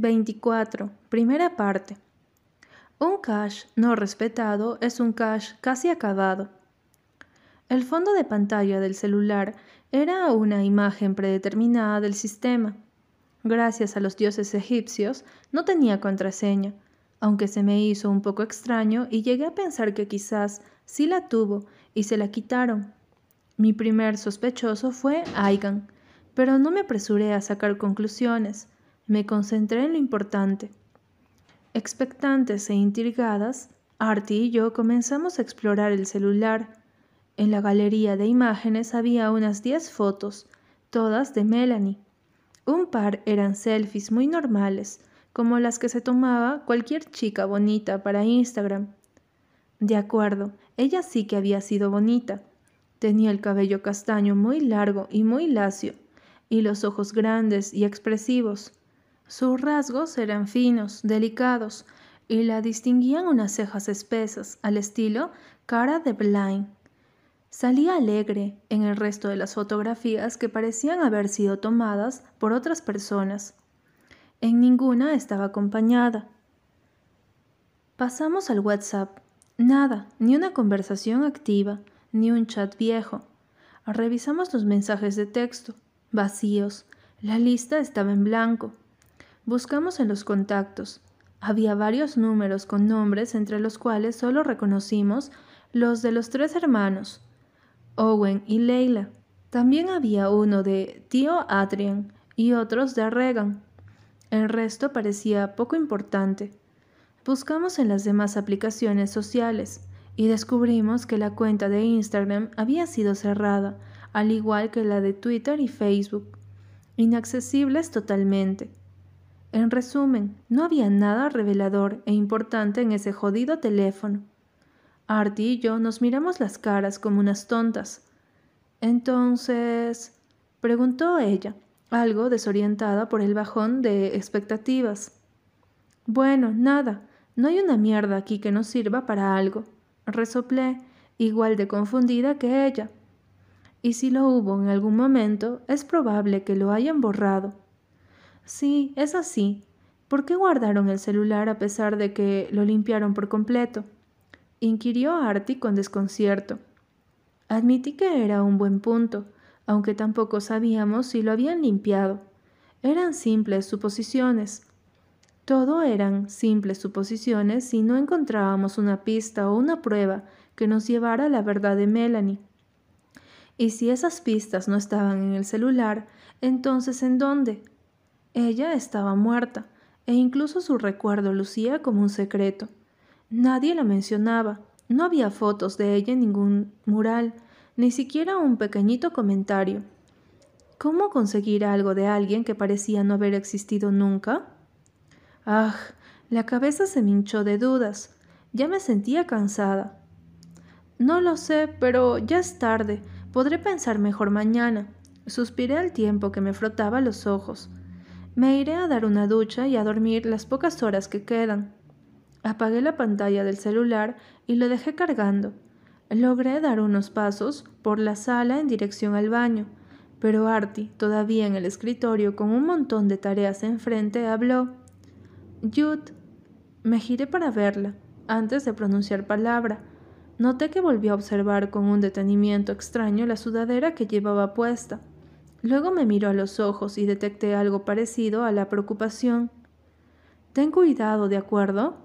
24. Primera parte. Un cache no respetado es un cache casi acabado. El fondo de pantalla del celular era una imagen predeterminada del sistema. Gracias a los dioses egipcios, no tenía contraseña, aunque se me hizo un poco extraño y llegué a pensar que quizás sí la tuvo y se la quitaron. Mi primer sospechoso fue Aigan, pero no me apresuré a sacar conclusiones. Me concentré en lo importante. Expectantes e intrigadas, Artie y yo comenzamos a explorar el celular. En la galería de imágenes había unas diez fotos, todas de Melanie. Un par eran selfies muy normales, como las que se tomaba cualquier chica bonita para Instagram. De acuerdo, ella sí que había sido bonita. Tenía el cabello castaño muy largo y muy lacio, y los ojos grandes y expresivos. Sus rasgos eran finos, delicados, y la distinguían unas cejas espesas, al estilo cara de Blind. Salía alegre en el resto de las fotografías que parecían haber sido tomadas por otras personas. En ninguna estaba acompañada. Pasamos al WhatsApp. Nada, ni una conversación activa, ni un chat viejo. Revisamos los mensajes de texto, vacíos. La lista estaba en blanco. Buscamos en los contactos. Había varios números con nombres entre los cuales solo reconocimos los de los tres hermanos, Owen y Leila. También había uno de tío Adrian y otros de Regan. El resto parecía poco importante. Buscamos en las demás aplicaciones sociales y descubrimos que la cuenta de Instagram había sido cerrada, al igual que la de Twitter y Facebook, inaccesibles totalmente. En resumen, no había nada revelador e importante en ese jodido teléfono. Artie y yo nos miramos las caras como unas tontas. Entonces, preguntó ella, algo desorientada por el bajón de expectativas. Bueno, nada, no hay una mierda aquí que nos sirva para algo. Resoplé, igual de confundida que ella. Y si lo hubo en algún momento, es probable que lo hayan borrado. Sí, es así. ¿Por qué guardaron el celular a pesar de que lo limpiaron por completo? inquirió Artie con desconcierto. Admití que era un buen punto, aunque tampoco sabíamos si lo habían limpiado. Eran simples suposiciones. Todo eran simples suposiciones si no encontrábamos una pista o una prueba que nos llevara a la verdad de Melanie. Y si esas pistas no estaban en el celular, entonces ¿en dónde? Ella estaba muerta, e incluso su recuerdo lucía como un secreto. Nadie la mencionaba, no había fotos de ella en ningún mural, ni siquiera un pequeñito comentario. ¿Cómo conseguir algo de alguien que parecía no haber existido nunca? Ah, la cabeza se me hinchó de dudas. Ya me sentía cansada. No lo sé, pero ya es tarde. Podré pensar mejor mañana. Suspiré al tiempo que me frotaba los ojos. Me iré a dar una ducha y a dormir las pocas horas que quedan. Apagué la pantalla del celular y lo dejé cargando. Logré dar unos pasos por la sala en dirección al baño, pero Artie, todavía en el escritorio con un montón de tareas enfrente, habló. Jude. Me giré para verla, antes de pronunciar palabra. Noté que volvió a observar con un detenimiento extraño la sudadera que llevaba puesta. Luego me miró a los ojos y detecté algo parecido a la preocupación. Ten cuidado, ¿de acuerdo?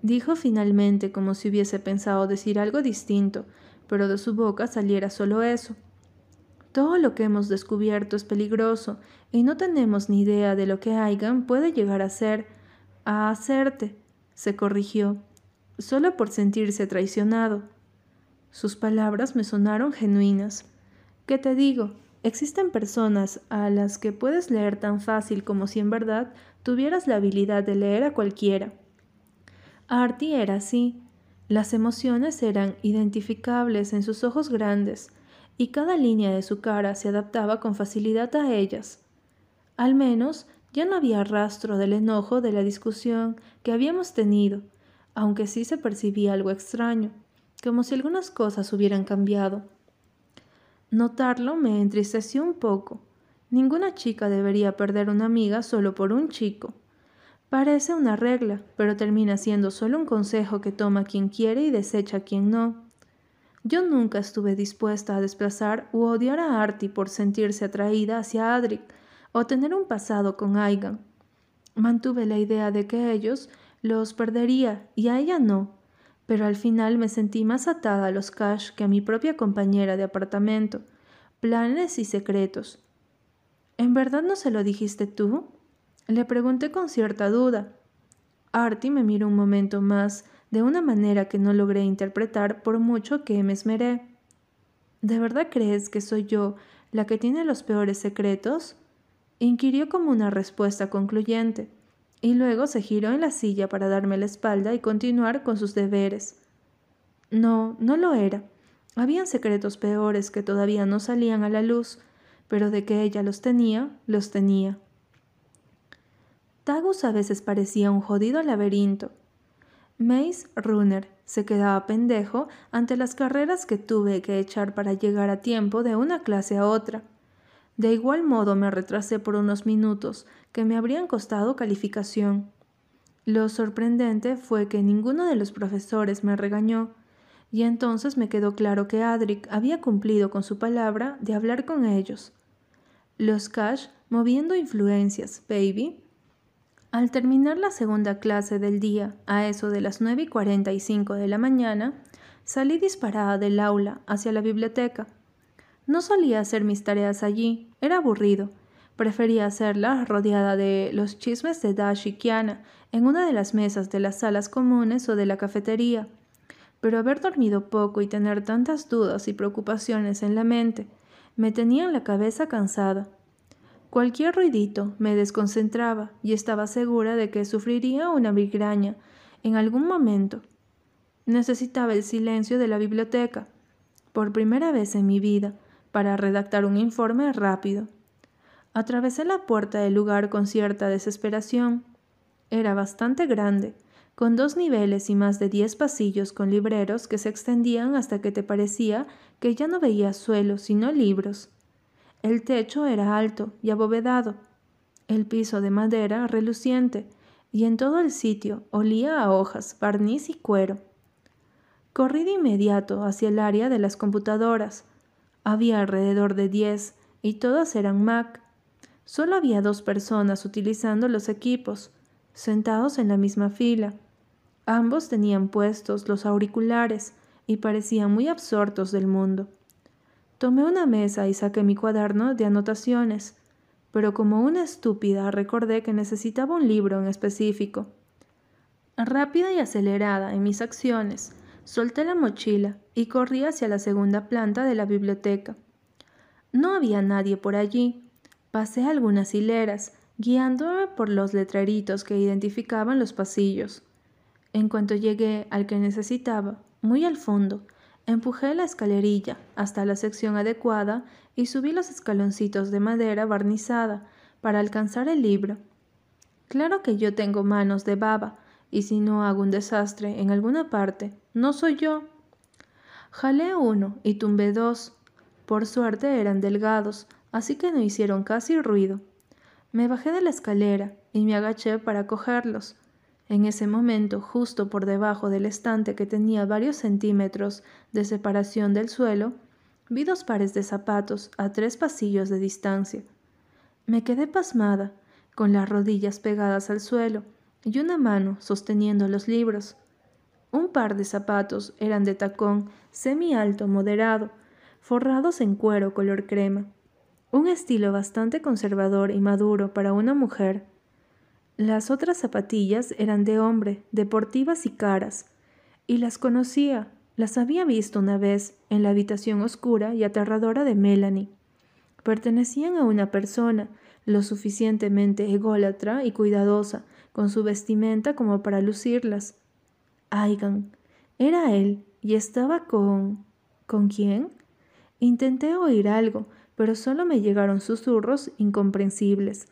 Dijo finalmente como si hubiese pensado decir algo distinto, pero de su boca saliera solo eso. Todo lo que hemos descubierto es peligroso y no tenemos ni idea de lo que Aigan puede llegar a ser, a hacerte, se corrigió, solo por sentirse traicionado. Sus palabras me sonaron genuinas. ¿Qué te digo? Existen personas a las que puedes leer tan fácil como si en verdad tuvieras la habilidad de leer a cualquiera. Artie era así. Las emociones eran identificables en sus ojos grandes, y cada línea de su cara se adaptaba con facilidad a ellas. Al menos ya no había rastro del enojo de la discusión que habíamos tenido, aunque sí se percibía algo extraño, como si algunas cosas hubieran cambiado. Notarlo me entristeció un poco. Ninguna chica debería perder una amiga solo por un chico. Parece una regla, pero termina siendo solo un consejo que toma quien quiere y desecha quien no. Yo nunca estuve dispuesta a desplazar u odiar a Artie por sentirse atraída hacia Adric o tener un pasado con Aigan. Mantuve la idea de que ellos los perdería y a ella no, pero al final me sentí más atada a los Cash que a mi propia compañera de apartamento, planes y secretos. ¿En verdad no se lo dijiste tú? Le pregunté con cierta duda. Artie me miró un momento más, de una manera que no logré interpretar por mucho que me esmeré. ¿De verdad crees que soy yo la que tiene los peores secretos? inquirió como una respuesta concluyente, y luego se giró en la silla para darme la espalda y continuar con sus deberes. No, no lo era. Habían secretos peores que todavía no salían a la luz, pero de que ella los tenía, los tenía. Tagus a veces parecía un jodido laberinto. Mace Runner se quedaba pendejo ante las carreras que tuve que echar para llegar a tiempo de una clase a otra. De igual modo me retrasé por unos minutos que me habrían costado calificación. Lo sorprendente fue que ninguno de los profesores me regañó, y entonces me quedó claro que Adric había cumplido con su palabra de hablar con ellos. Los Cash moviendo influencias, baby, al terminar la segunda clase del día, a eso de las nueve y cuarenta y cinco de la mañana, salí disparada del aula hacia la biblioteca. No solía hacer mis tareas allí, era aburrido. Prefería hacerlas rodeada de los chismes de Dash y Kiana en una de las mesas de las salas comunes o de la cafetería. Pero haber dormido poco y tener tantas dudas y preocupaciones en la mente me tenía la cabeza cansada. Cualquier ruidito me desconcentraba y estaba segura de que sufriría una migraña en algún momento. Necesitaba el silencio de la biblioteca, por primera vez en mi vida, para redactar un informe rápido. Atravesé la puerta del lugar con cierta desesperación. Era bastante grande, con dos niveles y más de diez pasillos con libreros que se extendían hasta que te parecía que ya no veías suelo, sino libros. El techo era alto y abovedado, el piso de madera reluciente, y en todo el sitio olía a hojas, barniz y cuero. Corrí de inmediato hacia el área de las computadoras. Había alrededor de diez, y todas eran Mac. Solo había dos personas utilizando los equipos, sentados en la misma fila. Ambos tenían puestos los auriculares y parecían muy absortos del mundo. Tomé una mesa y saqué mi cuaderno de anotaciones, pero como una estúpida recordé que necesitaba un libro en específico. Rápida y acelerada en mis acciones, solté la mochila y corrí hacia la segunda planta de la biblioteca. No había nadie por allí. Pasé algunas hileras, guiándome por los letreritos que identificaban los pasillos. En cuanto llegué al que necesitaba, muy al fondo, Empujé la escalerilla hasta la sección adecuada y subí los escaloncitos de madera barnizada para alcanzar el libro. Claro que yo tengo manos de baba, y si no hago un desastre en alguna parte, no soy yo. Jalé uno y tumbé dos. Por suerte eran delgados, así que no hicieron casi ruido. Me bajé de la escalera y me agaché para cogerlos. En ese momento, justo por debajo del estante que tenía varios centímetros de separación del suelo, vi dos pares de zapatos a tres pasillos de distancia. Me quedé pasmada, con las rodillas pegadas al suelo y una mano sosteniendo los libros. Un par de zapatos eran de tacón semi alto moderado, forrados en cuero color crema, un estilo bastante conservador y maduro para una mujer las otras zapatillas eran de hombre, deportivas y caras, y las conocía, las había visto una vez en la habitación oscura y aterradora de Melanie. Pertenecían a una persona lo suficientemente ególatra y cuidadosa con su vestimenta como para lucirlas. Aigan. Era él y estaba con... ¿Con quién? Intenté oír algo, pero solo me llegaron susurros incomprensibles.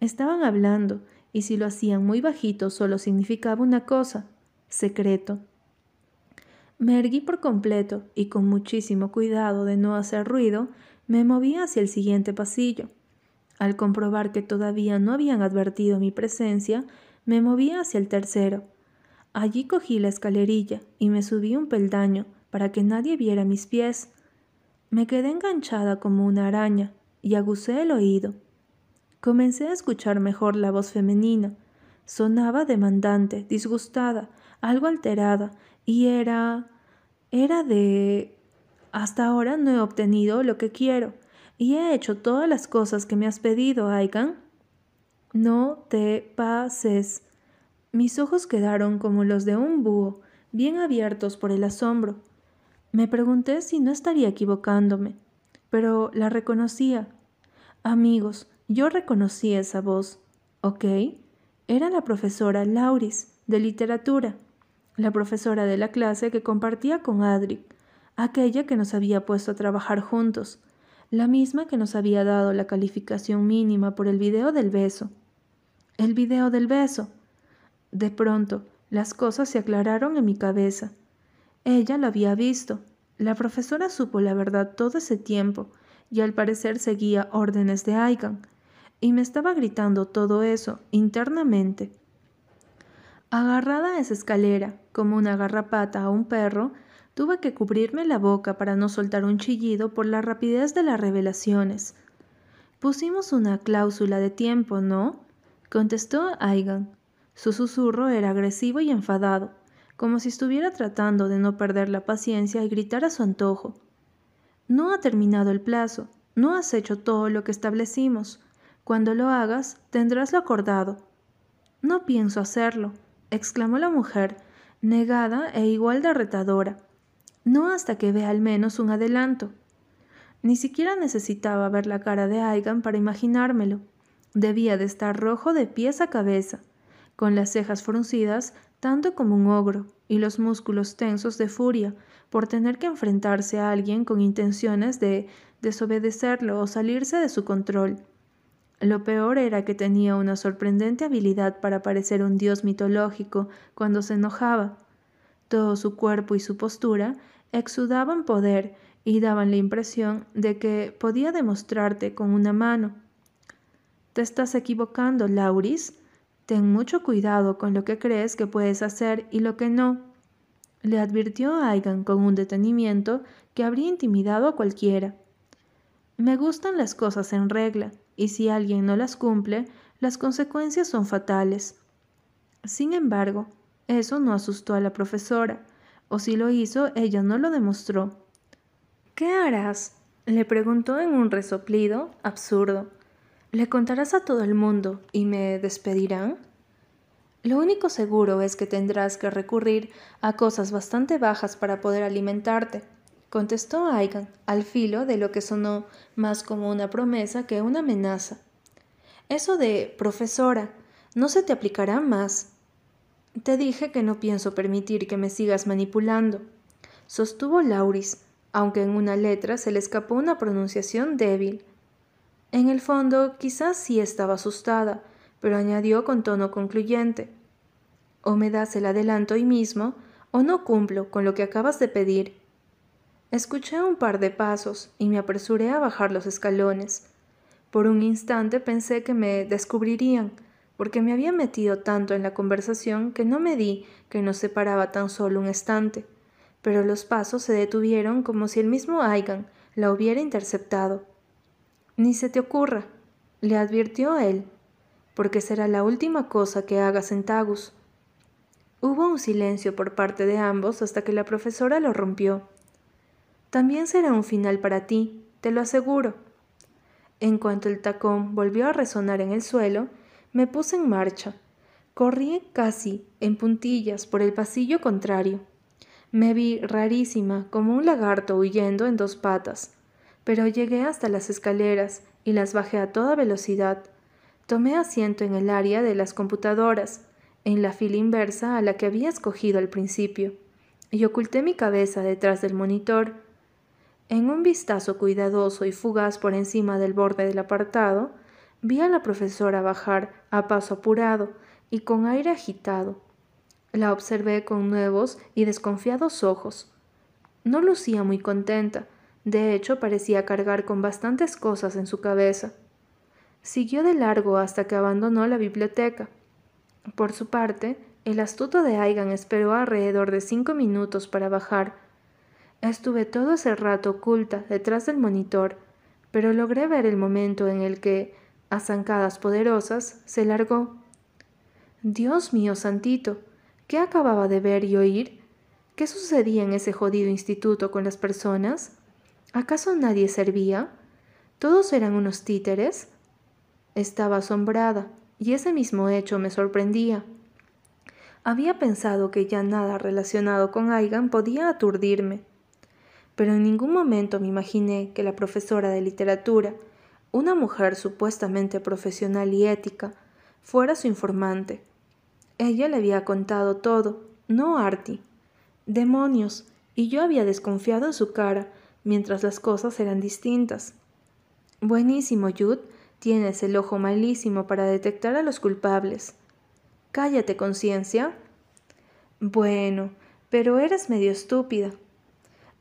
Estaban hablando y si lo hacían muy bajito solo significaba una cosa, secreto. Me erguí por completo y con muchísimo cuidado de no hacer ruido, me moví hacia el siguiente pasillo. Al comprobar que todavía no habían advertido mi presencia, Me moví hacia el tercero. Allí cogí la escalerilla y me subí un peldaño para que nadie viera mis pies. Me quedé enganchada como una araña y aguzé el oído. Comencé a escuchar mejor la voz femenina. Sonaba demandante, disgustada, algo alterada, y era... era de... Hasta ahora no he obtenido lo que quiero, y he hecho todas las cosas que me has pedido, Aigan. No te pases. Mis ojos quedaron como los de un búho, bien abiertos por el asombro. Me pregunté si no estaría equivocándome, pero la reconocía. Amigos, yo reconocí esa voz. ¿Ok? Era la profesora Lauris, de literatura, la profesora de la clase que compartía con Adric, aquella que nos había puesto a trabajar juntos, la misma que nos había dado la calificación mínima por el video del beso. El video del beso. De pronto, las cosas se aclararon en mi cabeza. Ella lo había visto. La profesora supo la verdad todo ese tiempo y al parecer seguía órdenes de Aigan, y me estaba gritando todo eso internamente. Agarrada a esa escalera, como una garrapata a un perro, tuve que cubrirme la boca para no soltar un chillido por la rapidez de las revelaciones. Pusimos una cláusula de tiempo, ¿no? contestó Aigan. Su susurro era agresivo y enfadado como si estuviera tratando de no perder la paciencia y gritar a su antojo. No ha terminado el plazo, no has hecho todo lo que establecimos. Cuando lo hagas, tendrás lo acordado. No pienso hacerlo, exclamó la mujer, negada e igual de retadora. No hasta que vea al menos un adelanto. Ni siquiera necesitaba ver la cara de Aigan para imaginármelo. Debía de estar rojo de pies a cabeza, con las cejas fruncidas tanto como un ogro, y los músculos tensos de furia por tener que enfrentarse a alguien con intenciones de desobedecerlo o salirse de su control. Lo peor era que tenía una sorprendente habilidad para parecer un dios mitológico cuando se enojaba. Todo su cuerpo y su postura exudaban poder y daban la impresión de que podía demostrarte con una mano. Te estás equivocando, Lauris, Ten mucho cuidado con lo que crees que puedes hacer y lo que no, le advirtió Aigan con un detenimiento que habría intimidado a cualquiera. Me gustan las cosas en regla, y si alguien no las cumple, las consecuencias son fatales. Sin embargo, eso no asustó a la profesora, o si lo hizo, ella no lo demostró. ¿Qué harás? le preguntó en un resoplido absurdo. ¿Le contarás a todo el mundo y me despedirán? Lo único seguro es que tendrás que recurrir a cosas bastante bajas para poder alimentarte, contestó Aigan, al filo de lo que sonó más como una promesa que una amenaza. Eso de profesora no se te aplicará más. Te dije que no pienso permitir que me sigas manipulando, sostuvo Lauris, aunque en una letra se le escapó una pronunciación débil. En el fondo, quizás sí estaba asustada, pero añadió con tono concluyente, o me das el adelanto hoy mismo, o no cumplo con lo que acabas de pedir. Escuché un par de pasos y me apresuré a bajar los escalones. Por un instante pensé que me descubrirían, porque me había metido tanto en la conversación que no me di que nos separaba tan solo un instante, pero los pasos se detuvieron como si el mismo Aigan la hubiera interceptado. Ni se te ocurra, le advirtió él, porque será la última cosa que hagas en Tagus. Hubo un silencio por parte de ambos hasta que la profesora lo rompió. También será un final para ti, te lo aseguro. En cuanto el tacón volvió a resonar en el suelo, me puse en marcha. Corrí casi en puntillas por el pasillo contrario. Me vi rarísima como un lagarto huyendo en dos patas pero llegué hasta las escaleras y las bajé a toda velocidad. Tomé asiento en el área de las computadoras, en la fila inversa a la que había escogido al principio, y oculté mi cabeza detrás del monitor. En un vistazo cuidadoso y fugaz por encima del borde del apartado, vi a la profesora bajar a paso apurado y con aire agitado. La observé con nuevos y desconfiados ojos. No lucía muy contenta, de hecho, parecía cargar con bastantes cosas en su cabeza. Siguió de largo hasta que abandonó la biblioteca. Por su parte, el astuto de Aigan esperó alrededor de cinco minutos para bajar. Estuve todo ese rato oculta detrás del monitor, pero logré ver el momento en el que, a zancadas poderosas, se largó. Dios mío santito, ¿qué acababa de ver y oír? ¿Qué sucedía en ese jodido instituto con las personas? ¿Acaso nadie servía? ¿Todos eran unos títeres? Estaba asombrada, y ese mismo hecho me sorprendía. Había pensado que ya nada relacionado con Aigan podía aturdirme, pero en ningún momento me imaginé que la profesora de literatura, una mujer supuestamente profesional y ética, fuera su informante. Ella le había contado todo, no Artie. Demonios, y yo había desconfiado en su cara, mientras las cosas eran distintas. Buenísimo, Jude, tienes el ojo malísimo para detectar a los culpables. Cállate, conciencia. Bueno, pero eres medio estúpida.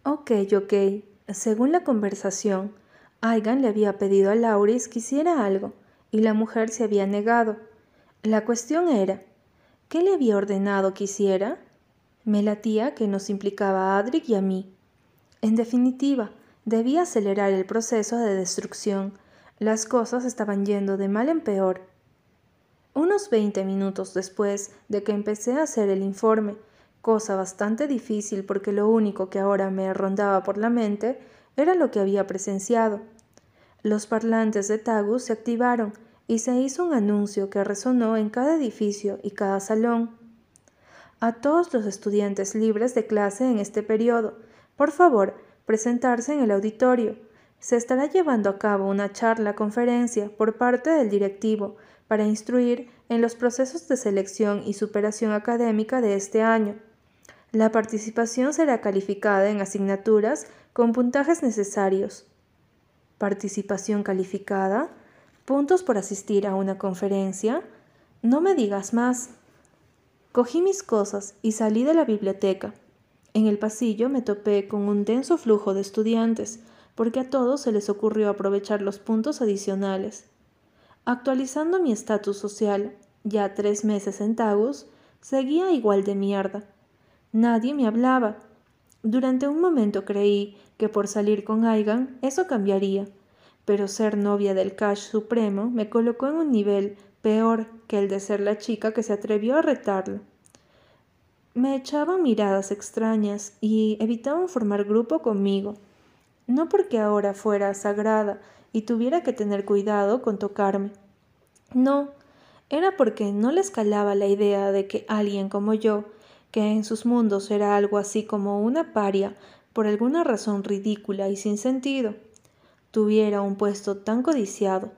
Ok, ok. Según la conversación, Aigan le había pedido a Lauris que hiciera algo, y la mujer se había negado. La cuestión era, ¿qué le había ordenado que hiciera? Me latía que nos implicaba a Adric y a mí. En definitiva, debía acelerar el proceso de destrucción. Las cosas estaban yendo de mal en peor. Unos veinte minutos después de que empecé a hacer el informe, cosa bastante difícil porque lo único que ahora me rondaba por la mente era lo que había presenciado. Los parlantes de Tagus se activaron y se hizo un anuncio que resonó en cada edificio y cada salón. A todos los estudiantes libres de clase en este periodo, por favor, presentarse en el auditorio. Se estará llevando a cabo una charla conferencia por parte del directivo para instruir en los procesos de selección y superación académica de este año. La participación será calificada en asignaturas con puntajes necesarios. Participación calificada. Puntos por asistir a una conferencia. No me digas más. Cogí mis cosas y salí de la biblioteca. En el pasillo me topé con un denso flujo de estudiantes, porque a todos se les ocurrió aprovechar los puntos adicionales. Actualizando mi estatus social, ya tres meses en Tagus, seguía igual de mierda. Nadie me hablaba. Durante un momento creí que por salir con Aigan eso cambiaría, pero ser novia del Cash Supremo me colocó en un nivel peor que el de ser la chica que se atrevió a retarlo. Me echaban miradas extrañas y evitaban formar grupo conmigo, no porque ahora fuera sagrada y tuviera que tener cuidado con tocarme. No, era porque no les calaba la idea de que alguien como yo, que en sus mundos era algo así como una paria, por alguna razón ridícula y sin sentido, tuviera un puesto tan codiciado.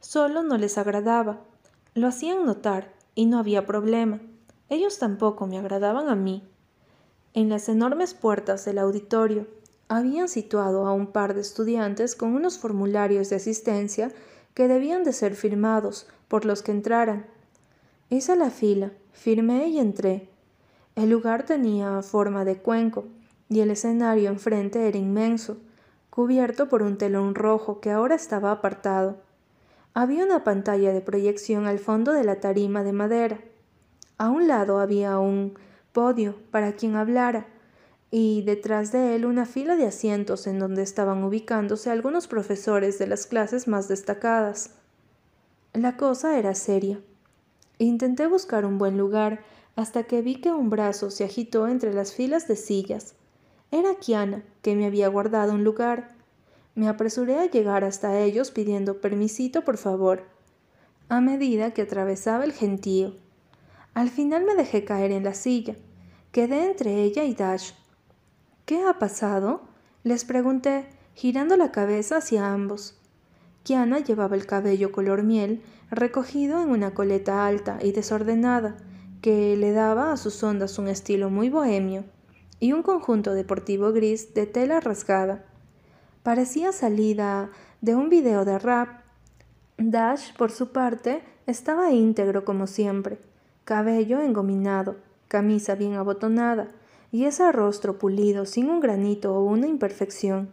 Solo no les agradaba. Lo hacían notar y no había problema. Ellos tampoco me agradaban a mí. En las enormes puertas del auditorio habían situado a un par de estudiantes con unos formularios de asistencia que debían de ser firmados por los que entraran. Hice la fila, firmé y entré. El lugar tenía forma de cuenco y el escenario enfrente era inmenso, cubierto por un telón rojo que ahora estaba apartado. Había una pantalla de proyección al fondo de la tarima de madera. A un lado había un podio para quien hablara y detrás de él una fila de asientos en donde estaban ubicándose algunos profesores de las clases más destacadas. La cosa era seria. Intenté buscar un buen lugar hasta que vi que un brazo se agitó entre las filas de sillas. Era Kiana, que me había guardado un lugar. Me apresuré a llegar hasta ellos pidiendo permisito, por favor, a medida que atravesaba el gentío. Al final me dejé caer en la silla. Quedé entre ella y Dash. ¿Qué ha pasado? Les pregunté, girando la cabeza hacia ambos. Kiana llevaba el cabello color miel recogido en una coleta alta y desordenada, que le daba a sus ondas un estilo muy bohemio, y un conjunto deportivo gris de tela rasgada. Parecía salida de un video de rap. Dash, por su parte, estaba íntegro como siempre cabello engominado, camisa bien abotonada y ese rostro pulido sin un granito o una imperfección.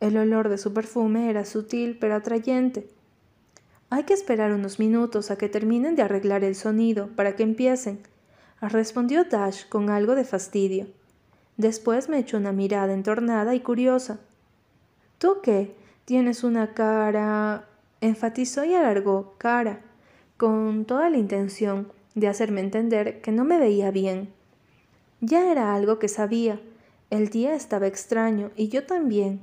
El olor de su perfume era sutil pero atrayente. Hay que esperar unos minutos a que terminen de arreglar el sonido para que empiecen, respondió Dash con algo de fastidio. Después me echó una mirada entornada y curiosa. ¿Tú qué? Tienes una cara. enfatizó y alargó cara, con toda la intención de hacerme entender que no me veía bien. Ya era algo que sabía. El día estaba extraño y yo también.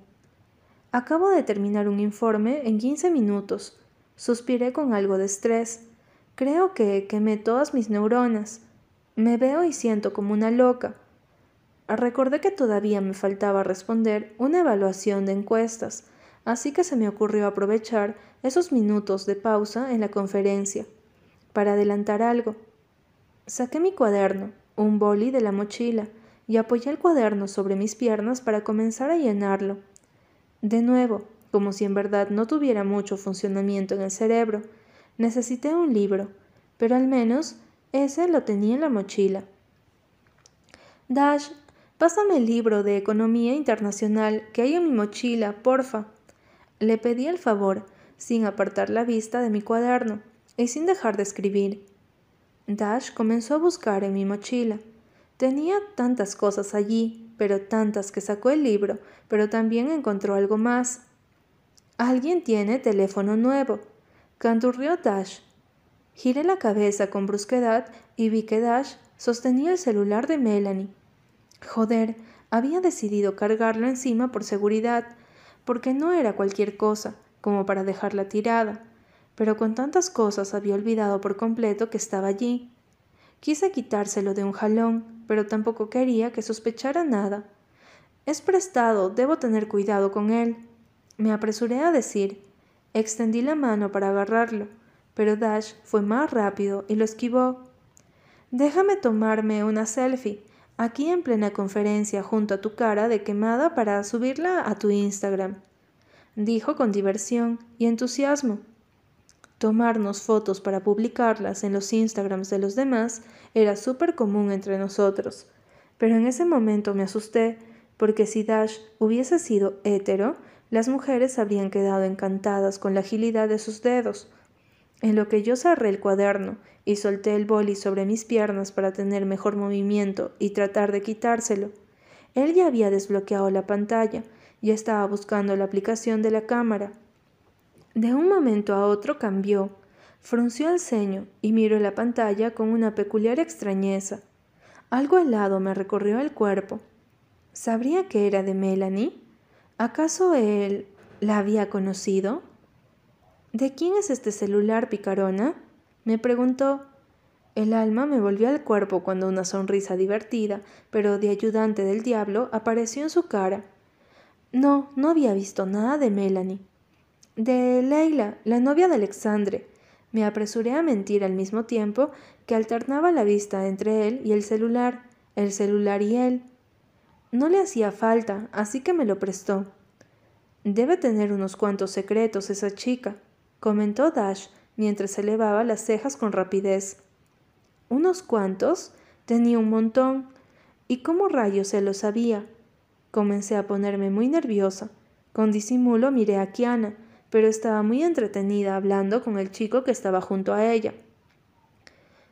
Acabo de terminar un informe en quince minutos. Suspiré con algo de estrés. Creo que quemé todas mis neuronas. Me veo y siento como una loca. Recordé que todavía me faltaba responder una evaluación de encuestas, así que se me ocurrió aprovechar esos minutos de pausa en la conferencia para adelantar algo. Saqué mi cuaderno, un boli de la mochila, y apoyé el cuaderno sobre mis piernas para comenzar a llenarlo. De nuevo, como si en verdad no tuviera mucho funcionamiento en el cerebro, necesité un libro, pero al menos ese lo tenía en la mochila. Dash Pásame el libro de Economía Internacional que hay en mi mochila, porfa. Le pedí el favor, sin apartar la vista de mi cuaderno y sin dejar de escribir. Dash comenzó a buscar en mi mochila. Tenía tantas cosas allí, pero tantas que sacó el libro, pero también encontró algo más. Alguien tiene teléfono nuevo. Canturrió Dash. Giré la cabeza con brusquedad y vi que Dash sostenía el celular de Melanie. Joder, había decidido cargarlo encima por seguridad, porque no era cualquier cosa, como para dejarla tirada, pero con tantas cosas había olvidado por completo que estaba allí. Quise quitárselo de un jalón, pero tampoco quería que sospechara nada. Es prestado, debo tener cuidado con él. Me apresuré a decir. Extendí la mano para agarrarlo, pero Dash fue más rápido y lo esquivó. Déjame tomarme una selfie, aquí en plena conferencia junto a tu cara de quemada para subirla a tu Instagram, dijo con diversión y entusiasmo. Tomarnos fotos para publicarlas en los Instagrams de los demás era súper común entre nosotros, pero en ese momento me asusté porque si Dash hubiese sido hétero, las mujeres habrían quedado encantadas con la agilidad de sus dedos. En lo que yo cerré el cuaderno y solté el boli sobre mis piernas para tener mejor movimiento y tratar de quitárselo. Él ya había desbloqueado la pantalla y estaba buscando la aplicación de la cámara. De un momento a otro cambió, frunció el ceño y miró la pantalla con una peculiar extrañeza. Algo helado me recorrió el cuerpo. ¿Sabría que era de Melanie? ¿Acaso él la había conocido? ¿De quién es este celular, picarona? Me preguntó. El alma me volvió al cuerpo cuando una sonrisa divertida, pero de ayudante del diablo, apareció en su cara. No, no había visto nada de Melanie. De Leila, la novia de Alexandre. Me apresuré a mentir al mismo tiempo que alternaba la vista entre él y el celular, el celular y él. No le hacía falta, así que me lo prestó. Debe tener unos cuantos secretos esa chica, comentó Dash, mientras elevaba las cejas con rapidez. ¿Unos cuantos? Tenía un montón. ¿Y cómo rayos se lo sabía? Comencé a ponerme muy nerviosa. Con disimulo miré a Kiana, pero estaba muy entretenida hablando con el chico que estaba junto a ella.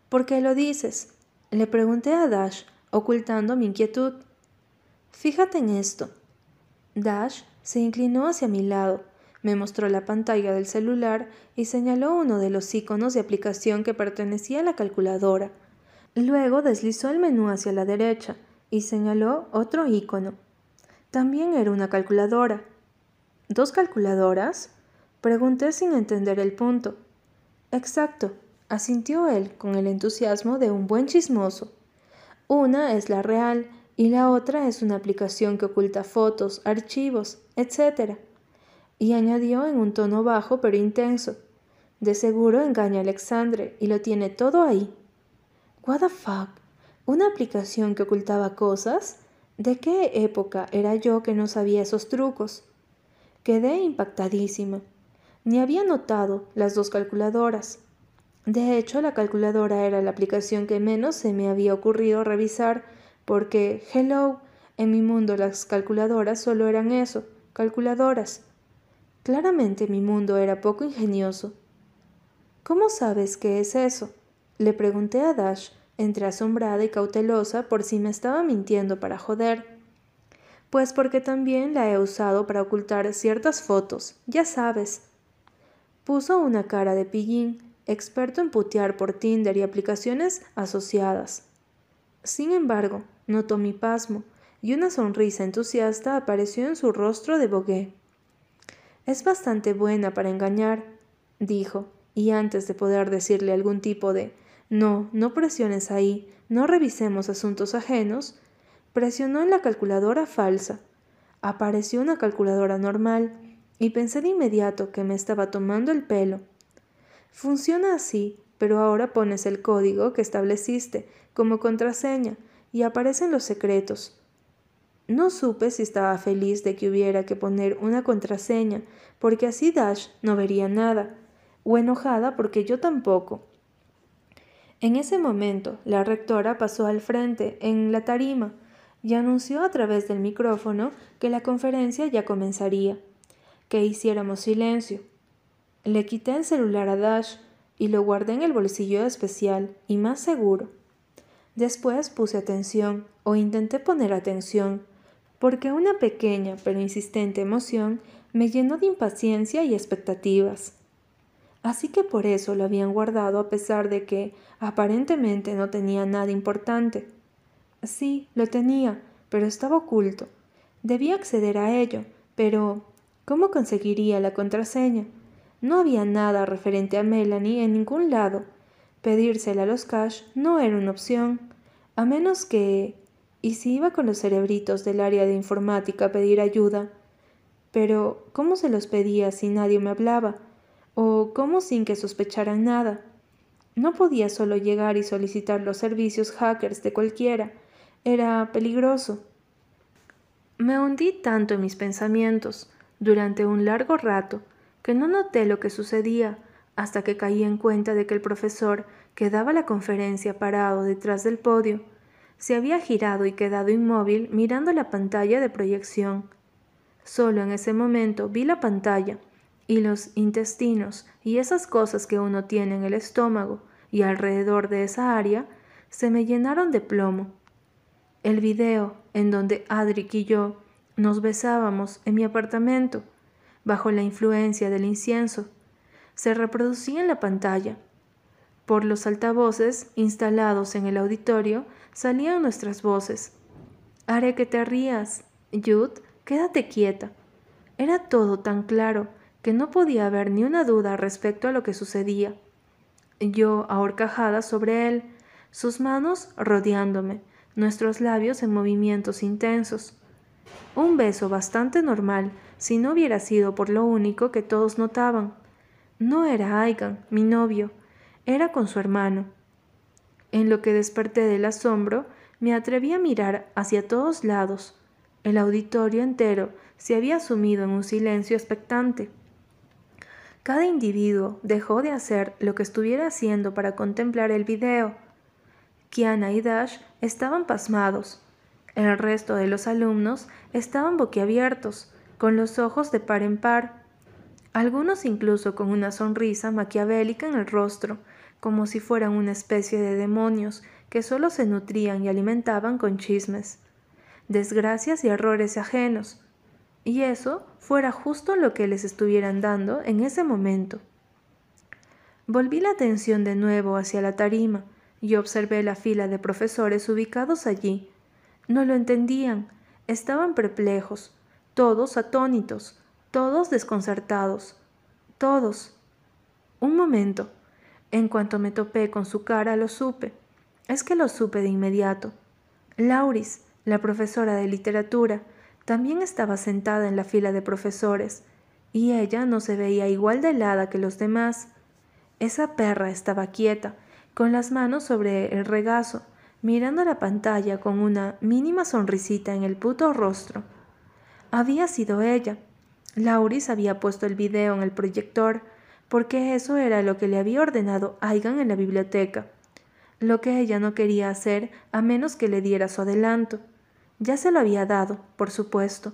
¿Por qué lo dices? Le pregunté a Dash, ocultando mi inquietud. Fíjate en esto. Dash se inclinó hacia mi lado me mostró la pantalla del celular y señaló uno de los iconos de aplicación que pertenecía a la calculadora. Luego deslizó el menú hacia la derecha y señaló otro icono. También era una calculadora. ¿Dos calculadoras? Pregunté sin entender el punto. Exacto, asintió él con el entusiasmo de un buen chismoso. Una es la real y la otra es una aplicación que oculta fotos, archivos, etc y añadió en un tono bajo pero intenso. De seguro engaña a Alexandre y lo tiene todo ahí. What the fuck? ¿Una aplicación que ocultaba cosas? ¿De qué época era yo que no sabía esos trucos? Quedé impactadísima. Ni había notado las dos calculadoras. De hecho, la calculadora era la aplicación que menos se me había ocurrido revisar, porque, hello, en mi mundo las calculadoras solo eran eso, calculadoras. Claramente mi mundo era poco ingenioso. ¿Cómo sabes qué es eso? Le pregunté a Dash, entre asombrada y cautelosa por si me estaba mintiendo para joder. Pues porque también la he usado para ocultar ciertas fotos, ya sabes. Puso una cara de pillín, experto en putear por Tinder y aplicaciones asociadas. Sin embargo, notó mi pasmo, y una sonrisa entusiasta apareció en su rostro de bogué. Es bastante buena para engañar, dijo, y antes de poder decirle algún tipo de no, no presiones ahí, no revisemos asuntos ajenos, presionó en la calculadora falsa. Apareció una calculadora normal, y pensé de inmediato que me estaba tomando el pelo. Funciona así, pero ahora pones el código que estableciste como contraseña y aparecen los secretos. No supe si estaba feliz de que hubiera que poner una contraseña, porque así Dash no vería nada, o enojada porque yo tampoco. En ese momento, la rectora pasó al frente, en la tarima, y anunció a través del micrófono que la conferencia ya comenzaría, que hiciéramos silencio. Le quité el celular a Dash y lo guardé en el bolsillo especial y más seguro. Después puse atención, o intenté poner atención, porque una pequeña pero insistente emoción me llenó de impaciencia y expectativas. Así que por eso lo habían guardado a pesar de que aparentemente no tenía nada importante. Sí, lo tenía, pero estaba oculto. Debía acceder a ello, pero ¿cómo conseguiría la contraseña? No había nada referente a Melanie en ningún lado. Pedírsela a los Cash no era una opción, a menos que ¿Y si iba con los cerebritos del área de informática a pedir ayuda? Pero, ¿cómo se los pedía si nadie me hablaba? ¿O cómo sin que sospecharan nada? No podía solo llegar y solicitar los servicios hackers de cualquiera. Era peligroso. Me hundí tanto en mis pensamientos durante un largo rato que no noté lo que sucedía hasta que caí en cuenta de que el profesor que daba la conferencia parado detrás del podio se había girado y quedado inmóvil mirando la pantalla de proyección. Solo en ese momento vi la pantalla y los intestinos y esas cosas que uno tiene en el estómago y alrededor de esa área se me llenaron de plomo. El video en donde Adric y yo nos besábamos en mi apartamento bajo la influencia del incienso se reproducía en la pantalla. Por los altavoces instalados en el auditorio salían nuestras voces. Haré que te rías. Jude, quédate quieta. Era todo tan claro que no podía haber ni una duda respecto a lo que sucedía. Yo ahorcajada sobre él, sus manos rodeándome, nuestros labios en movimientos intensos. Un beso bastante normal si no hubiera sido por lo único que todos notaban. No era Aigan, mi novio, era con su hermano. En lo que desperté del asombro, me atreví a mirar hacia todos lados. El auditorio entero se había sumido en un silencio expectante. Cada individuo dejó de hacer lo que estuviera haciendo para contemplar el video. Kiana y Dash estaban pasmados. El resto de los alumnos estaban boquiabiertos, con los ojos de par en par, algunos incluso con una sonrisa maquiavélica en el rostro, como si fueran una especie de demonios que solo se nutrían y alimentaban con chismes, desgracias y errores ajenos, y eso fuera justo lo que les estuvieran dando en ese momento. Volví la atención de nuevo hacia la tarima y observé la fila de profesores ubicados allí. No lo entendían, estaban perplejos, todos atónitos, todos desconcertados, todos. Un momento, en cuanto me topé con su cara, lo supe. Es que lo supe de inmediato. Lauris, la profesora de literatura, también estaba sentada en la fila de profesores, y ella no se veía igual de helada que los demás. Esa perra estaba quieta, con las manos sobre el regazo, mirando la pantalla con una mínima sonrisita en el puto rostro. Había sido ella. Lauris había puesto el video en el proyector, porque eso era lo que le había ordenado Aigan en la biblioteca, lo que ella no quería hacer a menos que le diera su adelanto. Ya se lo había dado, por supuesto.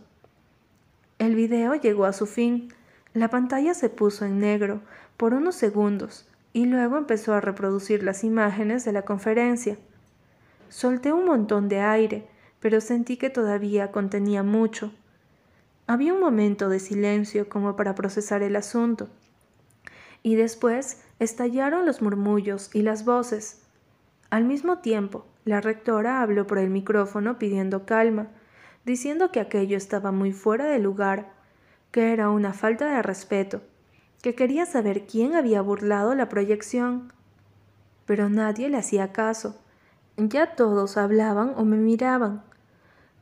El video llegó a su fin. La pantalla se puso en negro por unos segundos y luego empezó a reproducir las imágenes de la conferencia. Solté un montón de aire, pero sentí que todavía contenía mucho. Había un momento de silencio como para procesar el asunto. Y después estallaron los murmullos y las voces. Al mismo tiempo, la rectora habló por el micrófono pidiendo calma, diciendo que aquello estaba muy fuera de lugar, que era una falta de respeto, que quería saber quién había burlado la proyección. Pero nadie le hacía caso. Ya todos hablaban o me miraban.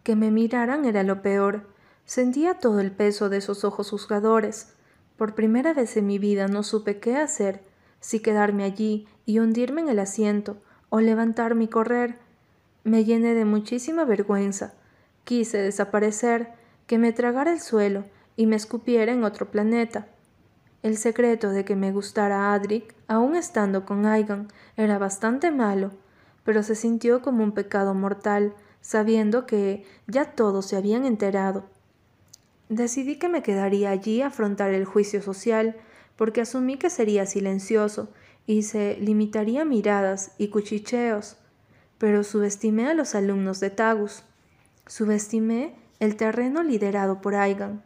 Que me miraran era lo peor. Sentía todo el peso de esos ojos juzgadores. Por primera vez en mi vida no supe qué hacer, si quedarme allí y hundirme en el asiento, o levantarme y correr. Me llené de muchísima vergüenza. Quise desaparecer, que me tragara el suelo y me escupiera en otro planeta. El secreto de que me gustara Adric, aun estando con Aigan, era bastante malo, pero se sintió como un pecado mortal, sabiendo que ya todos se habían enterado. Decidí que me quedaría allí afrontar el juicio social, porque asumí que sería silencioso y se limitaría a miradas y cuchicheos, pero subestimé a los alumnos de Tagus. Subestimé el terreno liderado por Aigan.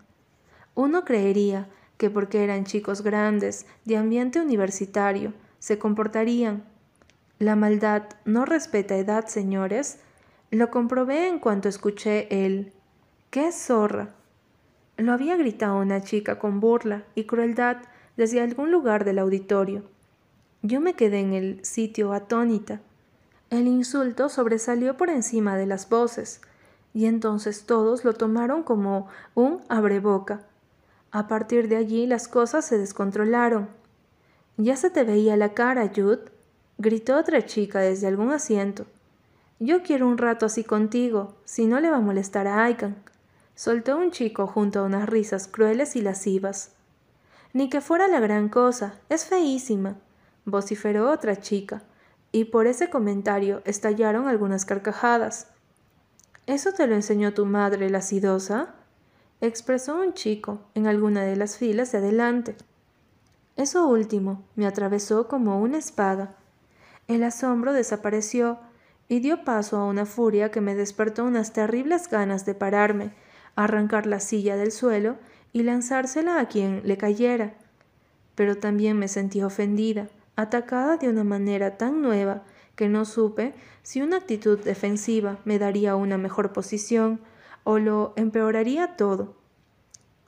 Uno creería que porque eran chicos grandes, de ambiente universitario, se comportarían. La maldad no respeta edad, señores. Lo comprobé en cuanto escuché el ¡Qué zorra! Lo había gritado una chica con burla y crueldad desde algún lugar del auditorio. Yo me quedé en el sitio atónita. El insulto sobresalió por encima de las voces, y entonces todos lo tomaron como un abreboca. A partir de allí las cosas se descontrolaron. Ya se te veía la cara, Jude, gritó otra chica desde algún asiento. Yo quiero un rato así contigo, si no le va a molestar a Aikan. Soltó un chico junto a unas risas crueles y lascivas. Ni que fuera la gran cosa, es feísima vociferó otra chica, y por ese comentario estallaron algunas carcajadas. ¿Eso te lo enseñó tu madre, la sidosa? expresó un chico en alguna de las filas de adelante. Eso último me atravesó como una espada. El asombro desapareció y dio paso a una furia que me despertó unas terribles ganas de pararme, arrancar la silla del suelo y lanzársela a quien le cayera. Pero también me sentí ofendida atacada de una manera tan nueva que no supe si una actitud defensiva me daría una mejor posición o lo empeoraría todo.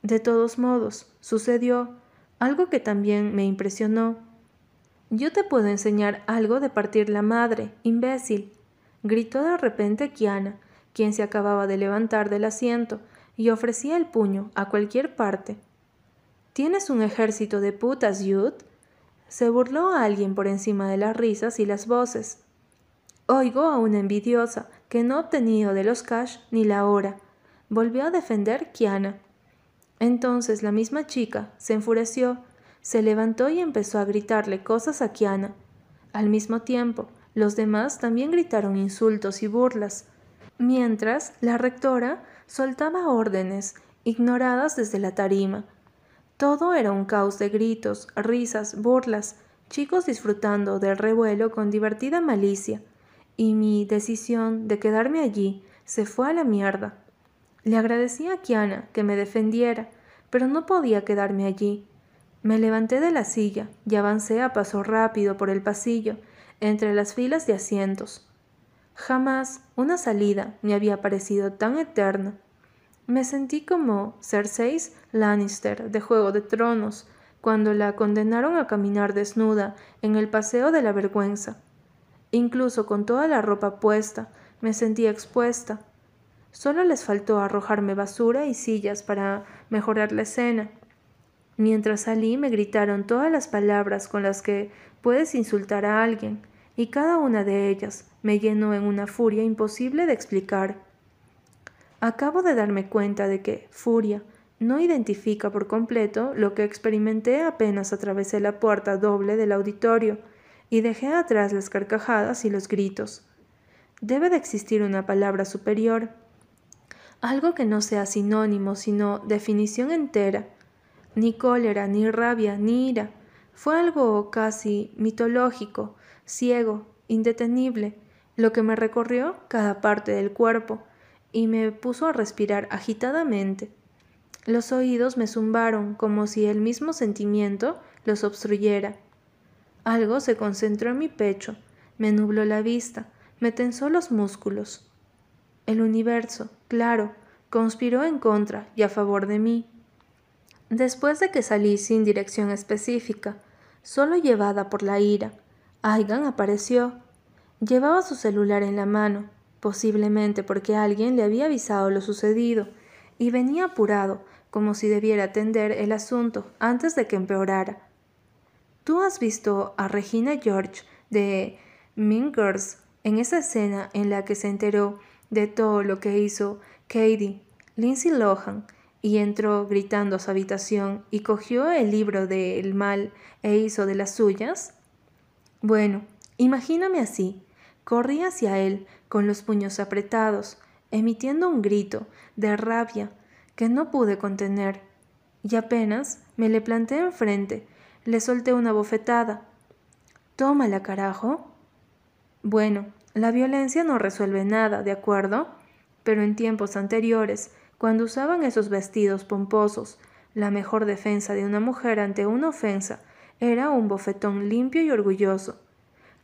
De todos modos, sucedió algo que también me impresionó. Yo te puedo enseñar algo de partir la madre, imbécil, gritó de repente Kiana, quien se acababa de levantar del asiento y ofrecía el puño a cualquier parte. ¿Tienes un ejército de putas, Yud? Se burló a alguien por encima de las risas y las voces. Oigo a una envidiosa que no ha obtenido de los cash ni la hora. Volvió a defender Kiana. Entonces la misma chica se enfureció, se levantó y empezó a gritarle cosas a Kiana. Al mismo tiempo, los demás también gritaron insultos y burlas, mientras la rectora soltaba órdenes ignoradas desde la tarima, todo era un caos de gritos, risas, burlas, chicos disfrutando del revuelo con divertida malicia, y mi decisión de quedarme allí se fue a la mierda. Le agradecí a Kiana que me defendiera, pero no podía quedarme allí. Me levanté de la silla y avancé a paso rápido por el pasillo, entre las filas de asientos. Jamás una salida me había parecido tan eterna. Me sentí como Cersei Lannister de Juego de Tronos, cuando la condenaron a caminar desnuda en el paseo de la vergüenza. Incluso con toda la ropa puesta, me sentía expuesta. Solo les faltó arrojarme basura y sillas para mejorar la escena. Mientras salí me gritaron todas las palabras con las que puedes insultar a alguien, y cada una de ellas me llenó en una furia imposible de explicar. Acabo de darme cuenta de que furia no identifica por completo lo que experimenté apenas atravesé la puerta doble del auditorio y dejé atrás las carcajadas y los gritos. Debe de existir una palabra superior, algo que no sea sinónimo, sino definición entera, ni cólera, ni rabia, ni ira, Fue algo casi mitológico, ciego, indetenible, lo que me recorrió cada parte del cuerpo y me puso a respirar agitadamente. Los oídos me zumbaron como si el mismo sentimiento los obstruyera. Algo se concentró en mi pecho, me nubló la vista, me tensó los músculos. El universo, claro, conspiró en contra y a favor de mí. Después de que salí sin dirección específica, solo llevada por la ira, Aigan apareció. Llevaba su celular en la mano, posiblemente porque alguien le había avisado lo sucedido, y venía apurado, como si debiera atender el asunto antes de que empeorara. ¿Tú has visto a Regina George de Mean Girls en esa escena en la que se enteró de todo lo que hizo Katie, Lindsay Lohan, y entró gritando a su habitación y cogió el libro del mal e hizo de las suyas? Bueno, imagíname así. Corrí hacia él con los puños apretados, emitiendo un grito de rabia que no pude contener, y apenas me le planté enfrente, le solté una bofetada. Tómala, carajo. Bueno, la violencia no resuelve nada, ¿de acuerdo? Pero en tiempos anteriores, cuando usaban esos vestidos pomposos, la mejor defensa de una mujer ante una ofensa era un bofetón limpio y orgulloso.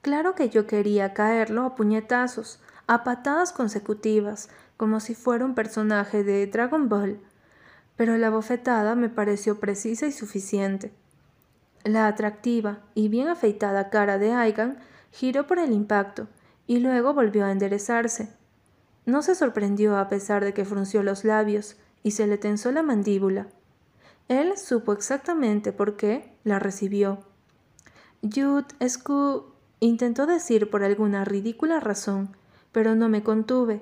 Claro que yo quería caerlo a puñetazos, a patadas consecutivas, como si fuera un personaje de Dragon Ball, pero la bofetada me pareció precisa y suficiente. La atractiva y bien afeitada cara de Aigan giró por el impacto y luego volvió a enderezarse. No se sorprendió a pesar de que frunció los labios y se le tensó la mandíbula. Él supo exactamente por qué la recibió. Jude Escu intentó decir por alguna ridícula razón, pero no me contuve.